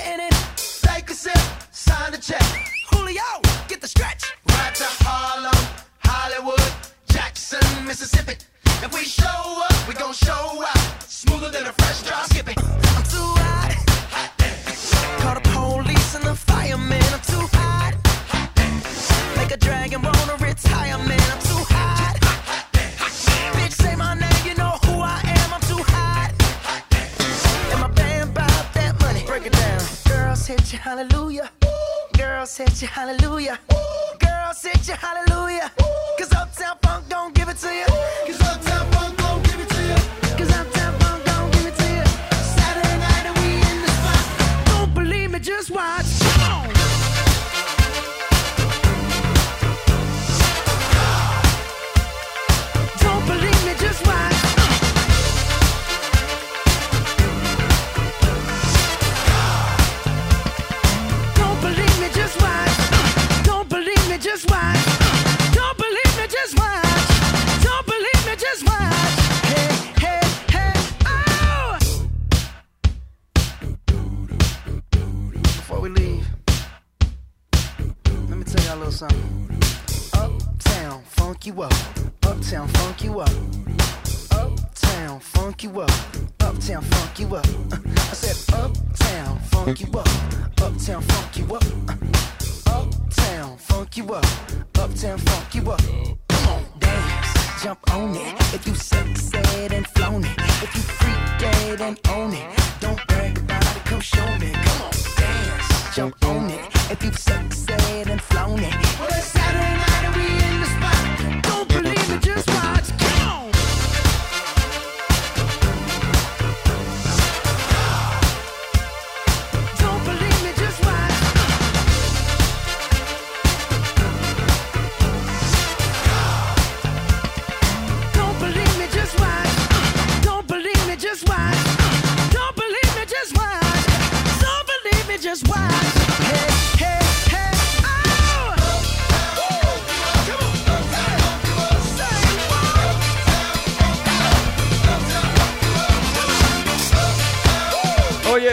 in it. Take a sip, sign the check. Julio, get the stretch. own it. Don't brag about it, come show me. Come on, dance, jump on it. If you've succeeded and flown it, well,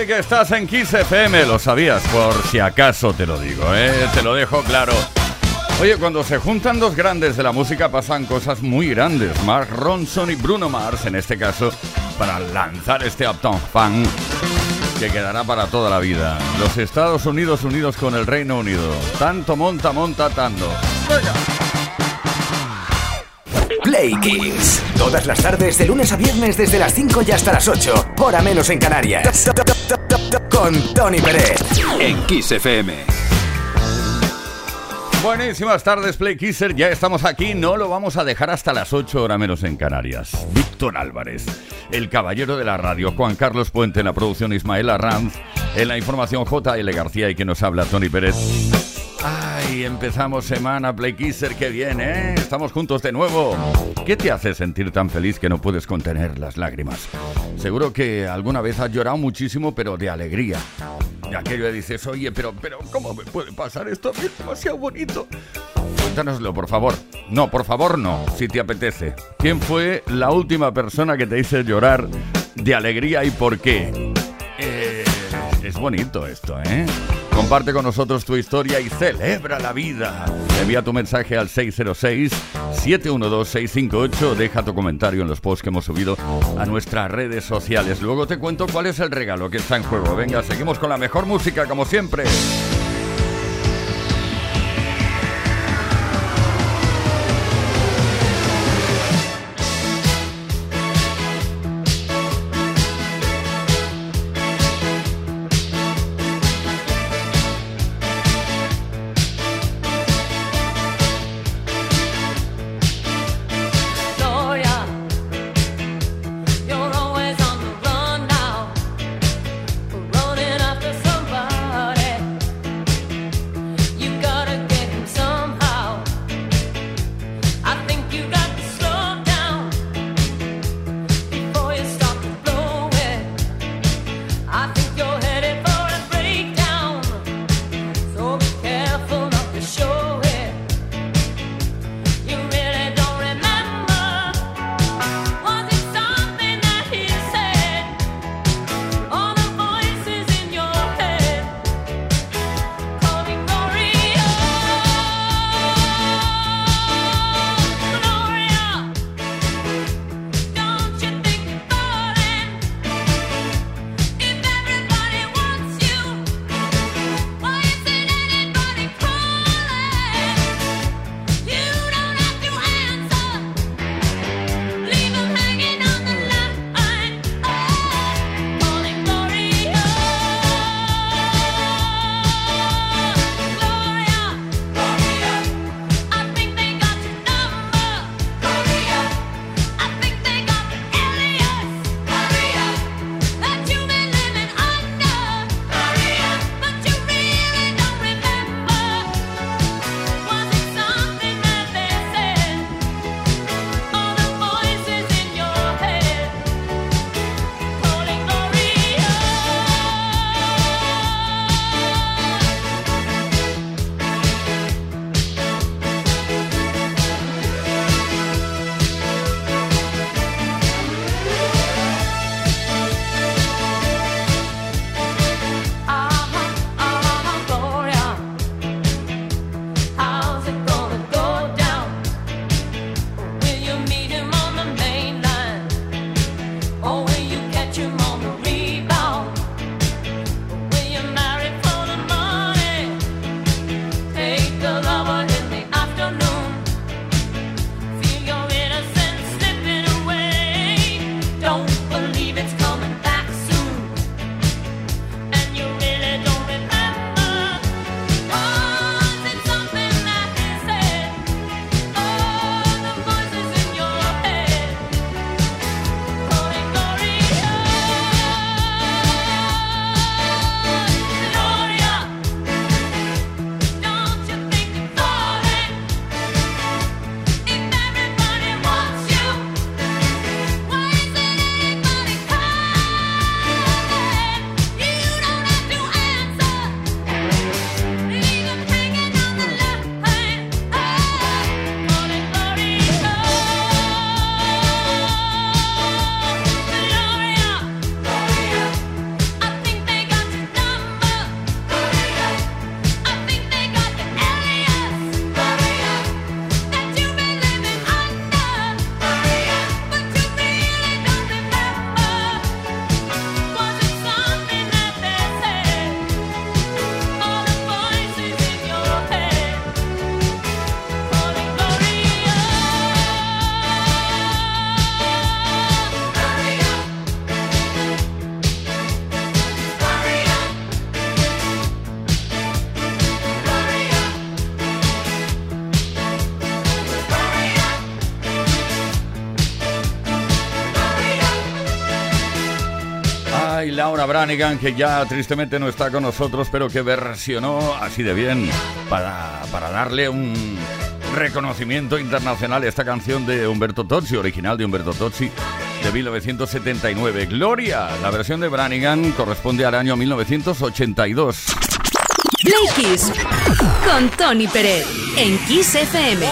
que estás en Kiss FM, lo sabías, por si acaso te lo digo, ¿eh? te lo dejo claro. Oye, cuando se juntan dos grandes de la música pasan cosas muy grandes. Mark Ronson y Bruno Mars, en este caso, para lanzar este Uptown Funk que quedará para toda la vida. Los Estados Unidos unidos con el Reino Unido. Tanto monta, monta, tanto. Play Kiss. Todas las tardes, de lunes a viernes, desde las 5 y hasta las 8. Hora menos en Canarias. Con Tony Pérez. En Kiss FM. Buenísimas tardes, Play Kisser. Ya estamos aquí. No lo vamos a dejar hasta las 8 horas menos en Canarias. Víctor Álvarez, el caballero de la radio. Juan Carlos Puente en la producción. Ismael Arranz En la información J.L. García y que nos habla Tony Pérez. Ay, empezamos semana Play Kisser, que viene, ¿eh? Estamos juntos de nuevo. ¿Qué te hace sentir tan feliz que no puedes contener las lágrimas? Seguro que alguna vez has llorado muchísimo, pero de alegría. Y aquello dices, oye, pero, pero, ¿cómo me puede pasar esto? Es demasiado bonito. Cuéntanoslo, por favor. No, por favor, no, si te apetece. ¿Quién fue la última persona que te hizo llorar de alegría y por qué? Eh, es bonito esto, ¿eh? Comparte con nosotros tu historia y celebra la vida. Envía tu mensaje al 606-712-658. Deja tu comentario en los posts que hemos subido a nuestras redes sociales. Luego te cuento cuál es el regalo que está en juego. Venga, seguimos con la mejor música como siempre. Branigan, que ya tristemente no está con nosotros, pero que versionó así de bien para, para darle un reconocimiento internacional a esta canción de Humberto Tozzi, original de Humberto Tozzi de 1979. Gloria, la versión de Branigan corresponde al año 1982. Play con Tony Pérez en Kiss FM.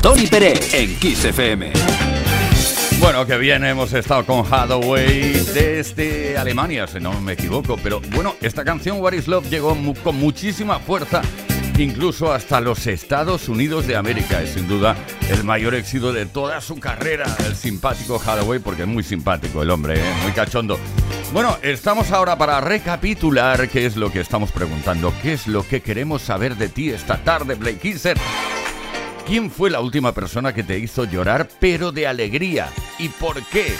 Tony Pérez en Kiss FM. Bueno, que bien, hemos estado con Hathaway desde Alemania, si no me equivoco. Pero bueno, esta canción What is Love llegó con muchísima fuerza incluso hasta los Estados Unidos de América. Es sin duda el mayor éxito de toda su carrera, el simpático Hathaway, porque es muy simpático el hombre, ¿eh? muy cachondo. Bueno, estamos ahora para recapitular qué es lo que estamos preguntando, qué es lo que queremos saber de ti esta tarde, Blake Kisser. ¿Quién fue la última persona que te hizo llorar, pero de alegría? ¿Y por qué?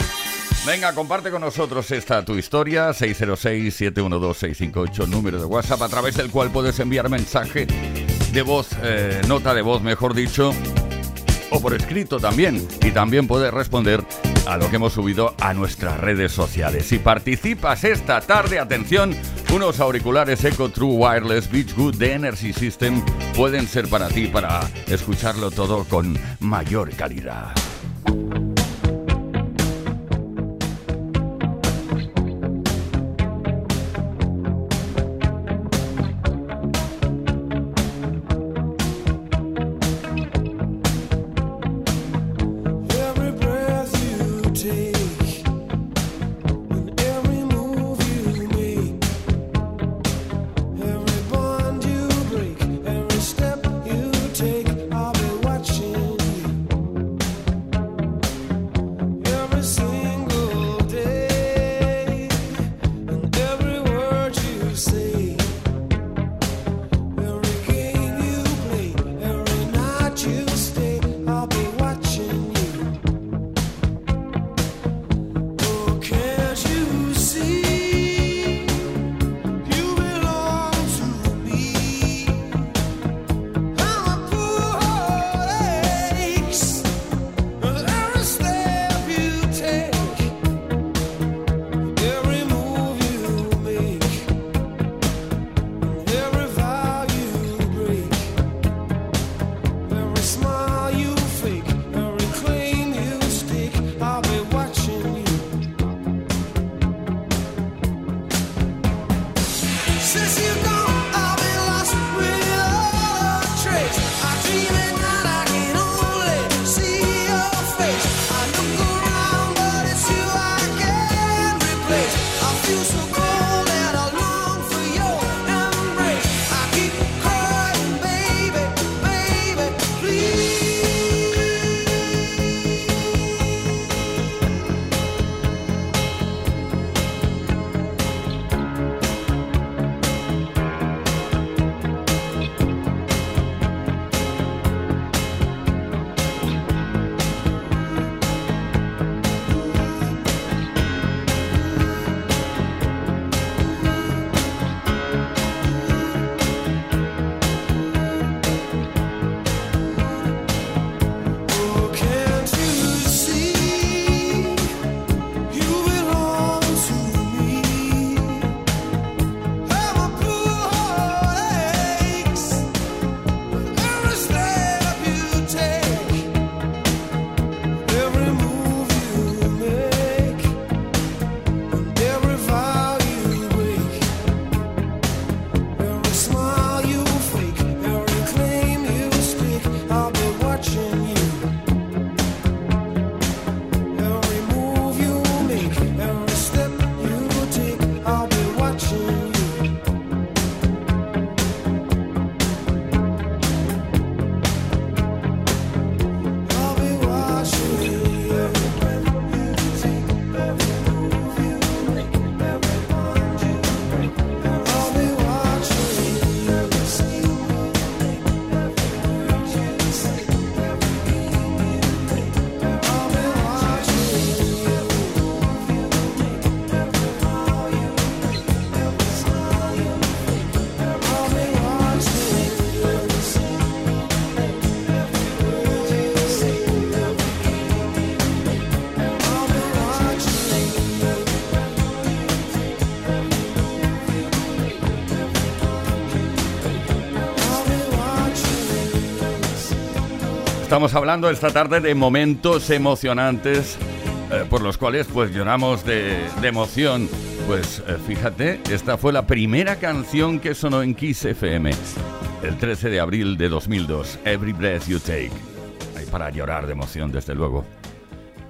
Venga, comparte con nosotros esta tu historia, 606-712-658, número de WhatsApp, a través del cual puedes enviar mensaje de voz, eh, nota de voz, mejor dicho, o por escrito también. Y también puedes responder a lo que hemos subido a nuestras redes sociales. Si participas esta tarde, atención, unos auriculares Echo True Wireless Beach Good de Energy System pueden ser para ti para escucharlo todo con mayor calidad. you so Estamos hablando esta tarde de momentos emocionantes eh, por los cuales pues lloramos de, de emoción. Pues eh, fíjate, esta fue la primera canción que sonó en Kiss FM el 13 de abril de 2002, Every Breath You Take. Hay para llorar de emoción, desde luego,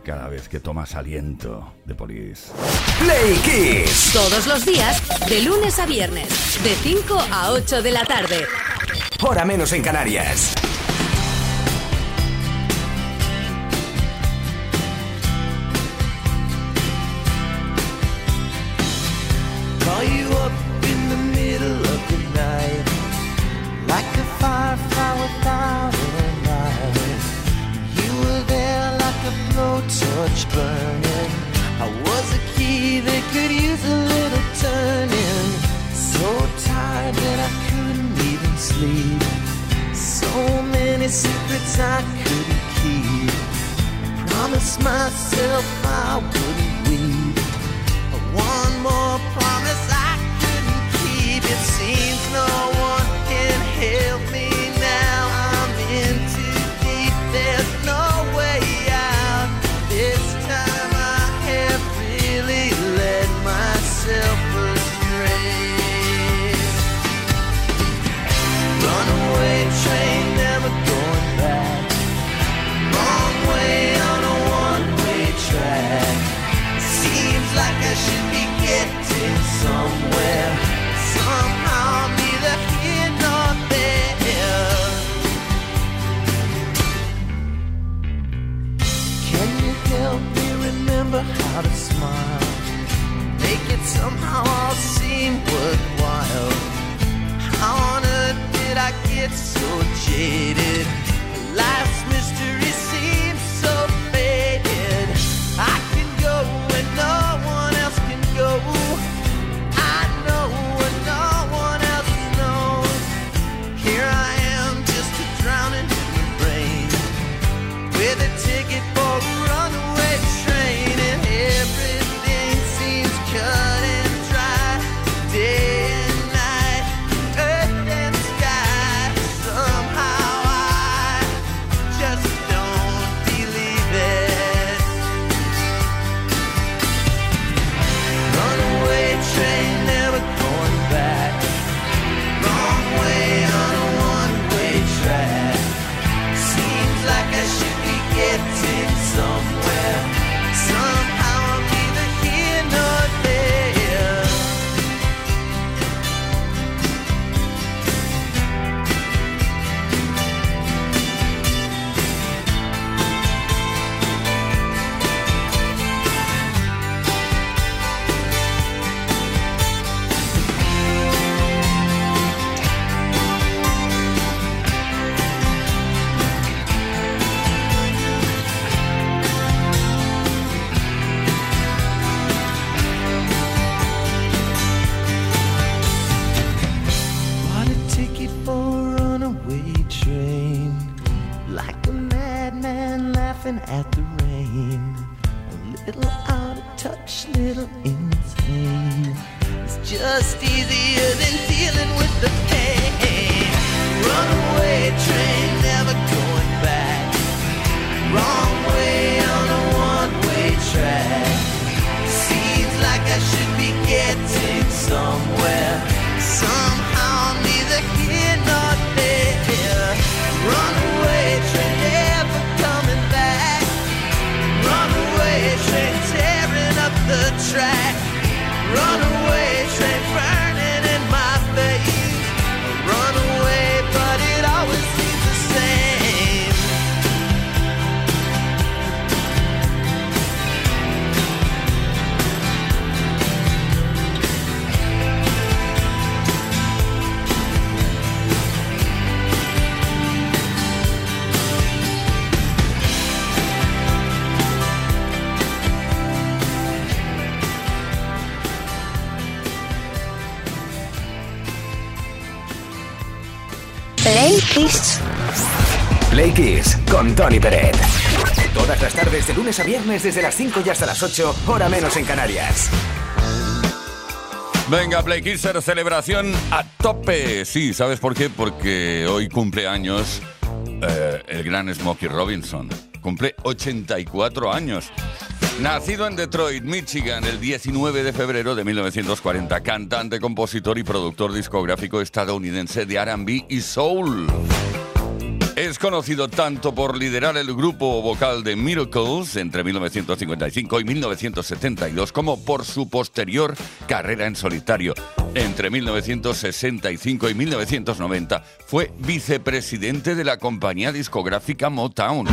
cada vez que tomas aliento de polis. Play Kiss. Todos los días, de lunes a viernes, de 5 a 8 de la tarde. Hora menos en Canarias. you're jaded. Todas las tardes de lunes a viernes desde las 5 y hasta las 8, hora menos en Canarias. Venga, Play Kisser, celebración a tope. Sí, ¿sabes por qué? Porque hoy cumple años eh, el gran Smokey Robinson. Cumple 84 años. Nacido en Detroit, Michigan, el 19 de febrero de 1940, cantante, compositor y productor discográfico estadounidense de RB y Soul es conocido tanto por liderar el grupo vocal de Miracles entre 1955 y 1972 como por su posterior carrera en solitario. Entre 1965 y 1990 fue vicepresidente de la compañía discográfica Motown.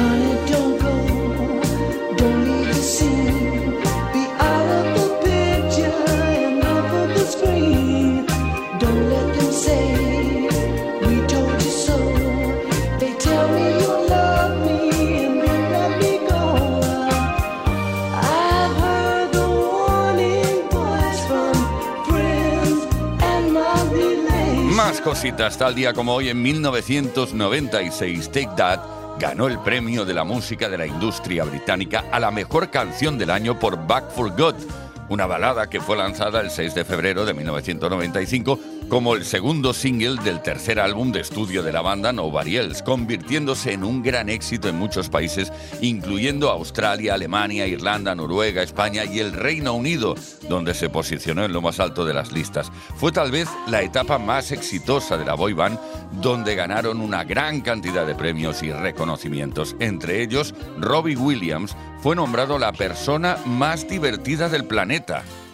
Cositas, tal día como hoy en 1996, Take That ganó el premio de la música de la industria británica a la mejor canción del año por Back for Good, una balada que fue lanzada el 6 de febrero de 1995 como el segundo single del tercer álbum de estudio de la banda Nobody Else, convirtiéndose en un gran éxito en muchos países, incluyendo Australia, Alemania, Irlanda, Noruega, España y el Reino Unido, donde se posicionó en lo más alto de las listas. Fue tal vez la etapa más exitosa de la boy band, donde ganaron una gran cantidad de premios y reconocimientos. Entre ellos, Robbie Williams fue nombrado la persona más divertida del planeta. planeta.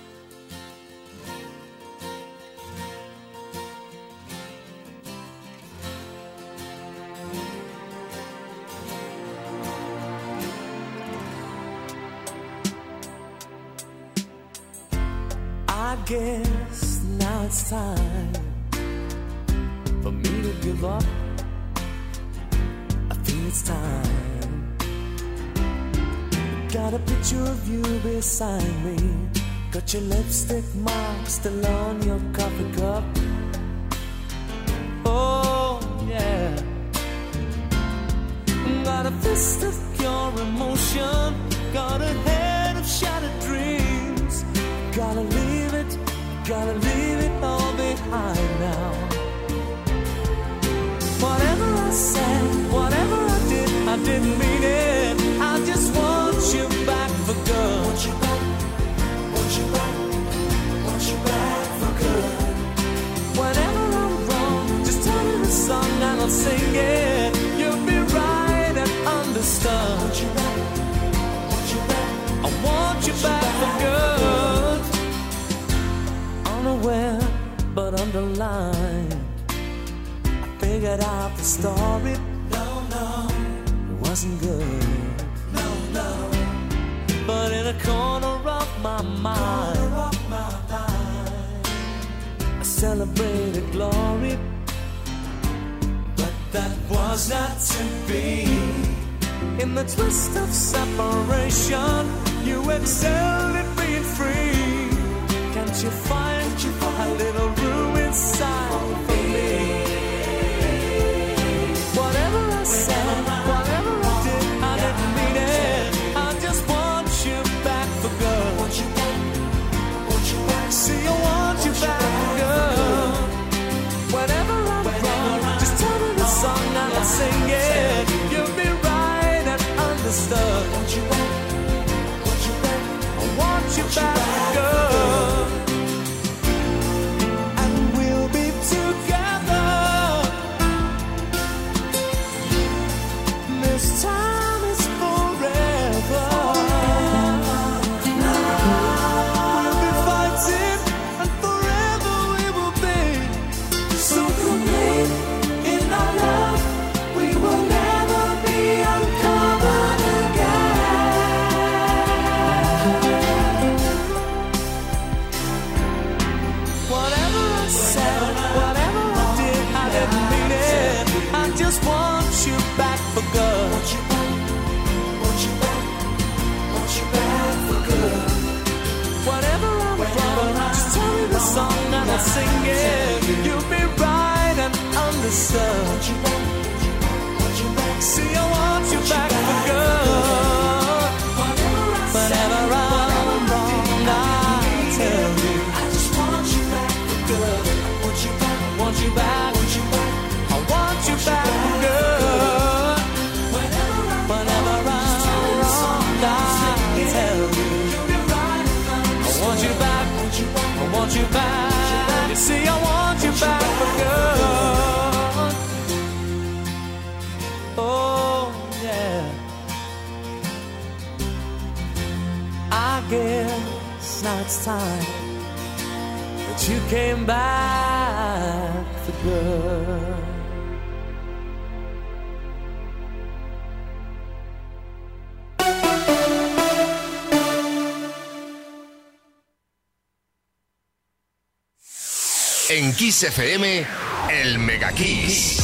In the twist of separation, you excelled at being free. Can't you find? a little room inside and understood. Want you back, want you back. I want you back singing. You'll be right and on the sun. Time that you came back for good. En Kiss FM, el Mega Kiss.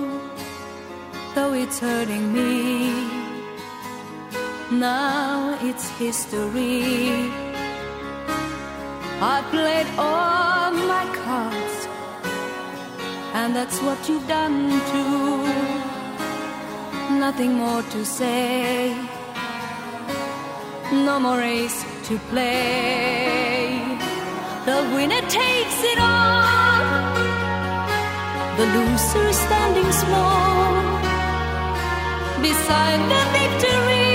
Though it's hurting me. Now it's history. I played all my cards, and that's what you've done too. Nothing more to say, no more race to play. The winner takes it all, the loser standing small beside the victory.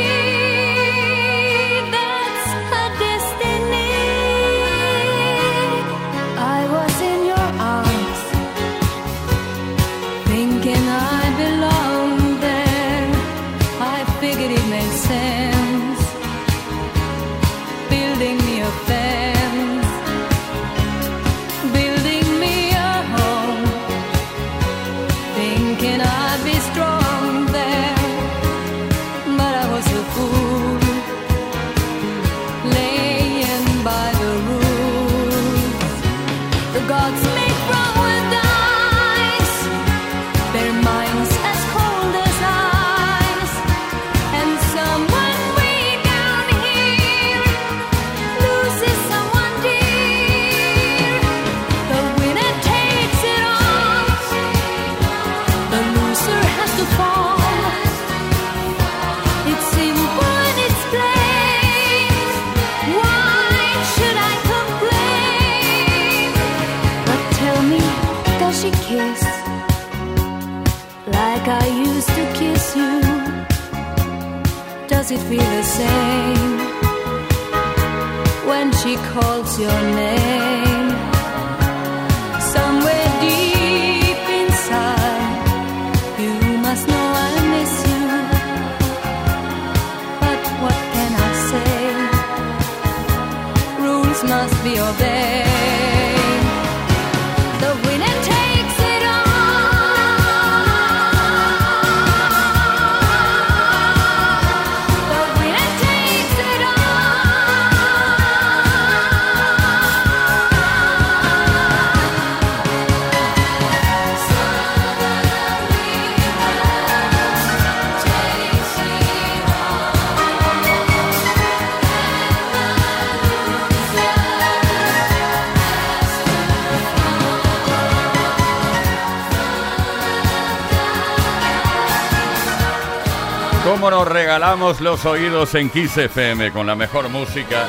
Regalamos los oídos en Kiss FM con la mejor música?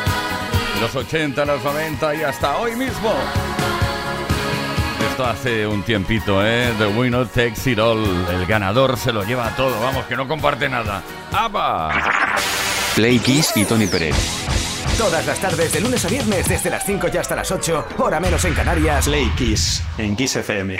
de Los 80, los 90 y hasta hoy mismo. Esto hace un tiempito, ¿eh? The winner takes it all. El ganador se lo lleva todo. Vamos, que no comparte nada. ¡Apa! Play Kiss y Tony Pérez. Todas las tardes, de lunes a viernes, desde las 5 y hasta las 8, hora menos en Canarias. Play Kiss en Kiss FM.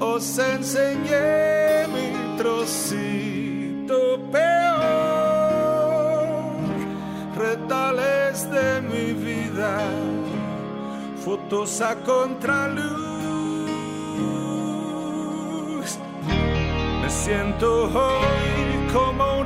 os enseñé mi trocito peor, retales de mi vida, fotos a contraluz. Me siento hoy como un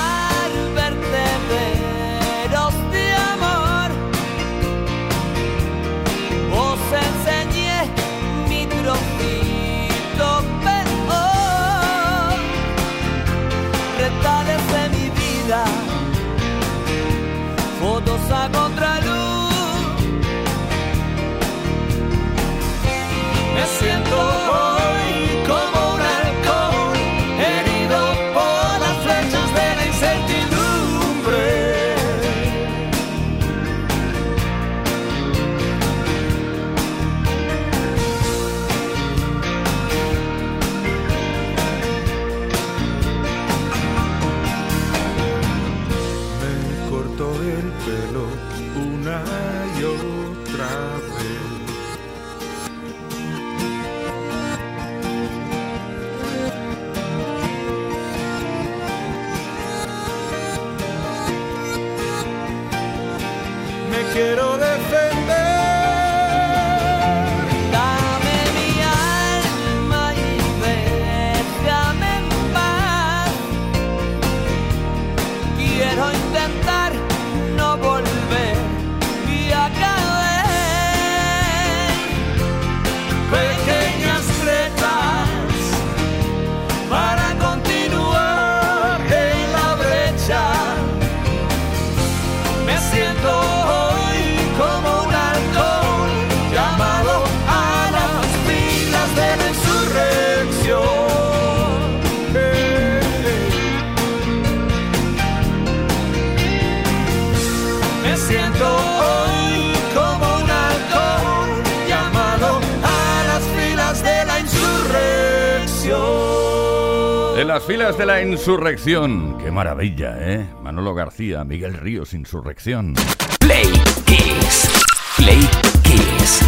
de las filas de la insurrección. Qué maravilla, ¿eh? Manolo García, Miguel Ríos, insurrección. Play Kiss. Play Kiss.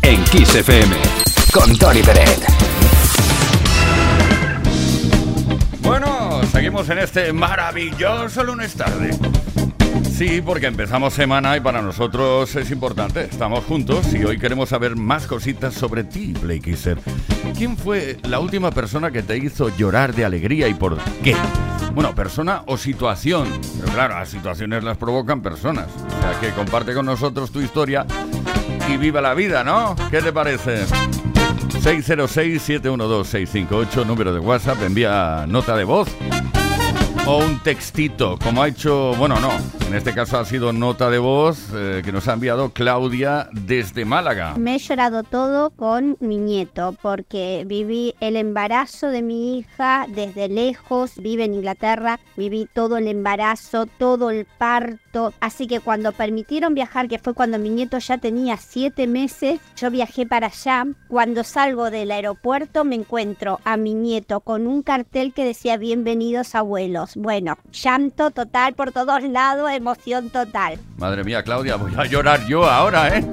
En Kiss FM. Con Tony Peret. Bueno, seguimos en este maravilloso lunes tarde. Sí, porque empezamos semana y para nosotros es importante. Estamos juntos y hoy queremos saber más cositas sobre ti, Play Kisser. ¿Quién fue la última persona que te hizo llorar de alegría y por qué? Bueno, persona o situación. Pero claro, las situaciones las provocan personas. O sea que comparte con nosotros tu historia y viva la vida, ¿no? ¿Qué te parece? 606-712-658, número de WhatsApp, envía nota de voz o un textito, como ha hecho, bueno, no, en este caso ha sido nota de voz eh, que nos ha enviado Claudia desde Málaga. Me he llorado todo con mi nieto porque viví el embarazo de mi hija desde lejos, vive en Inglaterra, viví todo el embarazo, todo el parto, así que cuando permitieron viajar, que fue cuando mi nieto ya tenía siete meses, yo viajé para allá, cuando salgo del aeropuerto me encuentro a mi nieto con un cartel que decía bienvenidos abuelos. Bueno, llanto total por todos lados, emoción total. Madre mía, Claudia, voy a llorar yo ahora, ¿eh?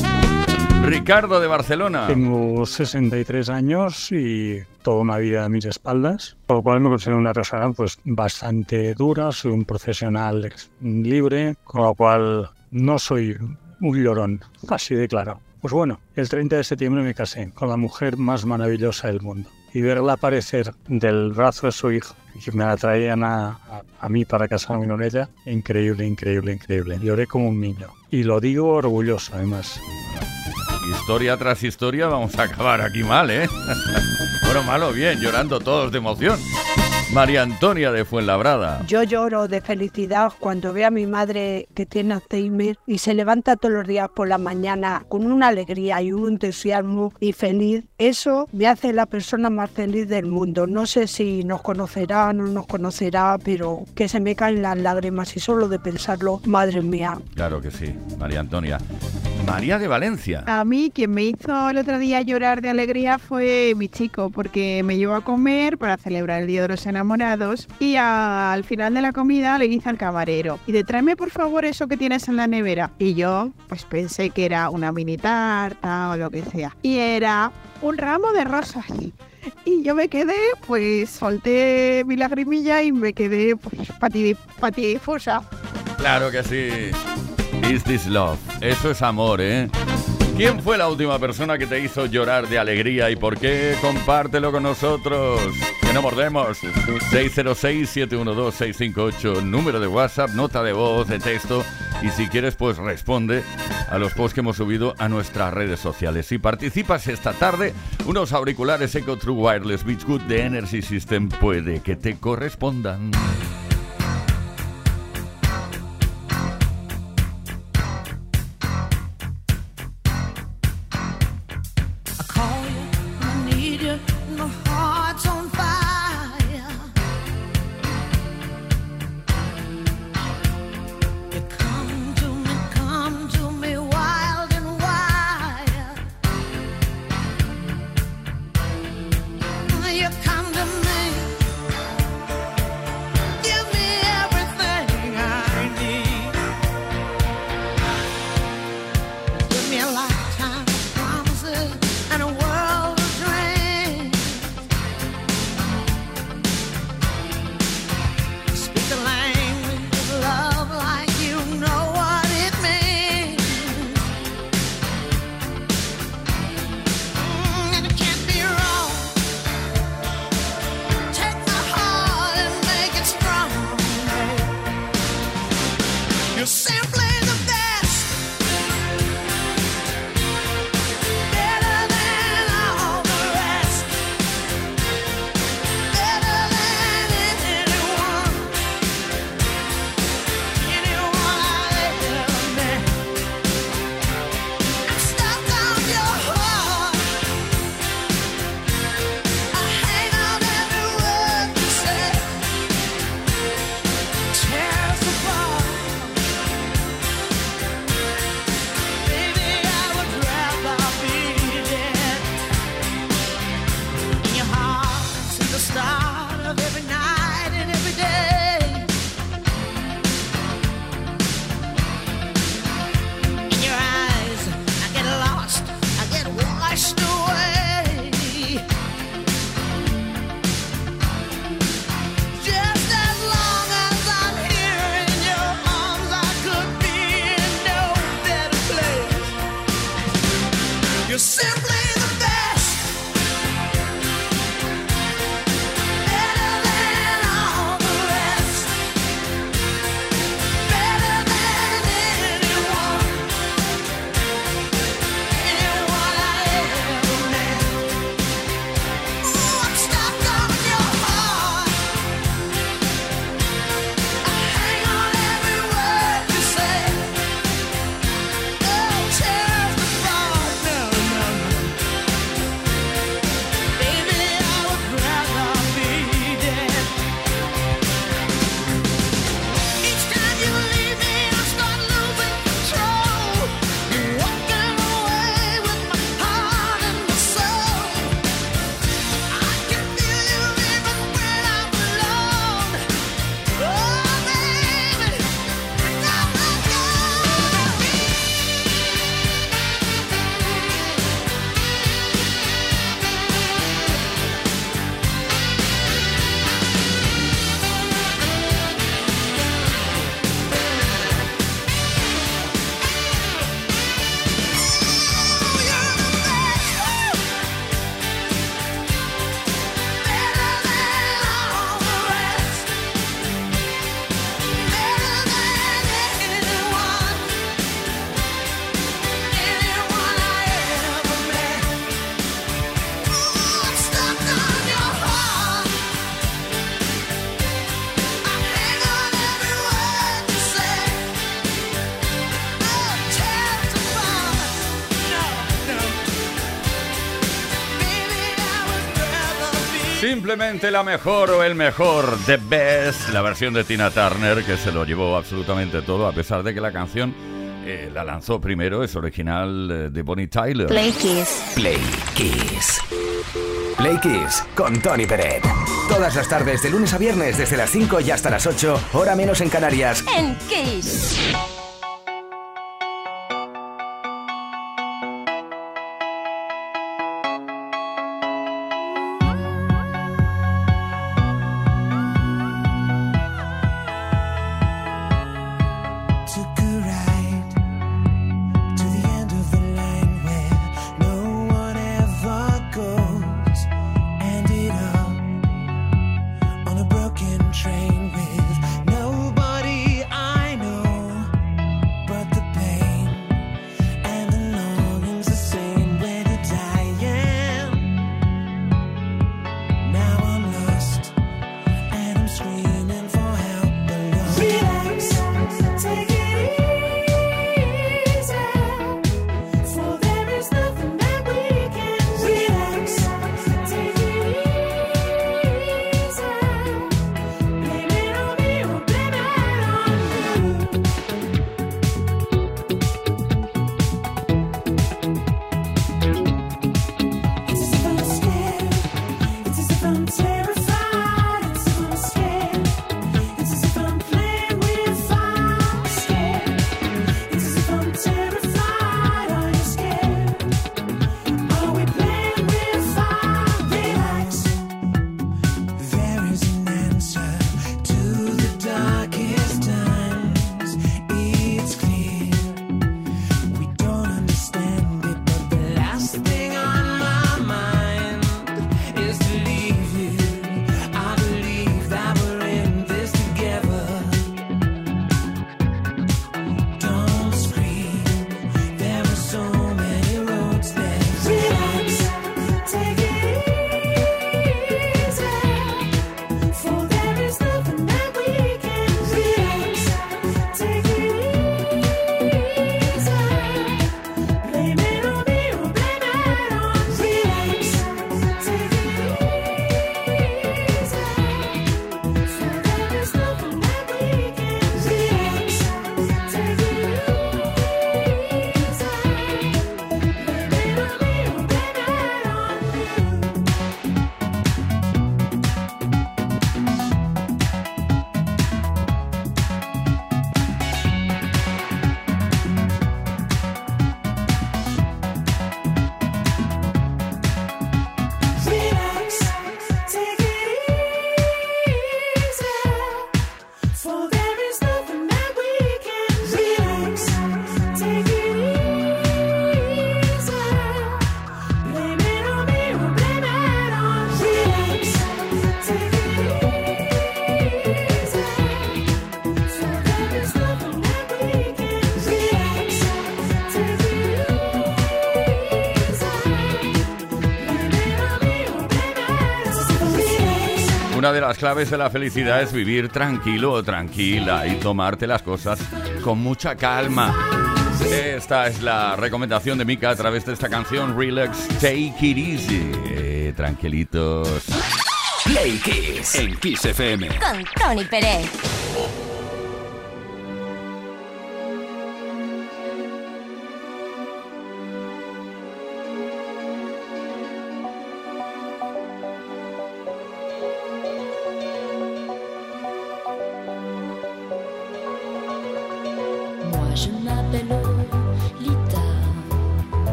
Ricardo de Barcelona. Tengo 63 años y toda una vida a mis espaldas, por lo cual me considero una persona pues bastante dura, soy un profesional libre, con lo cual no soy un llorón, así de claro. Pues bueno, el 30 de septiembre me casé con la mujer más maravillosa del mundo y verla aparecer del brazo de su hijo y que me la traían a, a, a, mí para casarme con ella, increíble, increíble, increíble. Lloré como un niño y lo digo orgulloso además. Historia tras historia vamos a acabar aquí mal, ¿eh? bueno, malo, bien, llorando todos de emoción. María Antonia de Fuenlabrada. Yo lloro de felicidad cuando veo a mi madre que tiene Alzheimer y se levanta todos los días por la mañana con una alegría y un entusiasmo y feliz. Eso me hace la persona más feliz del mundo. No sé si nos conocerá o no nos conocerá, pero que se me caen las lágrimas y solo de pensarlo, madre mía. Claro que sí, María Antonia. María de Valencia. A mí quien me hizo el otro día llorar de alegría fue mi chico, porque me llevó a comer para celebrar el Día de los Y al final de la comida le dice al camarero, y de tráeme por favor eso que tienes en la nevera. Y yo pues pensé que era una mini tarta o lo que sea. Y era un ramo de rosas. Y yo me quedé, pues solté mi lagrimilla y me quedé pues patidifusa. Claro que sí. Is this love? Eso es amor, ¿eh? ¿Quién fue la última persona que te hizo llorar de alegría y por qué? Compártelo con nosotros. Que no mordemos. 606-712-658, número de WhatsApp, nota de voz, de texto. Y si quieres, pues responde a los posts que hemos subido a nuestras redes sociales. Si participas esta tarde, unos auriculares Eco True Wireless Beachwood de Energy System puede que te correspondan. La mejor o el mejor, The Best, la versión de Tina Turner que se lo llevó absolutamente todo, a pesar de que la canción eh, la lanzó primero, es original eh, de Bonnie Tyler. Play Kiss. Play Kiss. Play Kiss con Tony Peret. Todas las tardes, de lunes a viernes, desde las 5 y hasta las 8, hora menos en Canarias. En Kiss. las claves de la felicidad es vivir tranquilo o tranquila y tomarte las cosas con mucha calma. Esta es la recomendación de Mika a través de esta canción Relax, Take It Easy. Tranquilitos. Play Kiss en Kiss FM. Con Tony Pérez.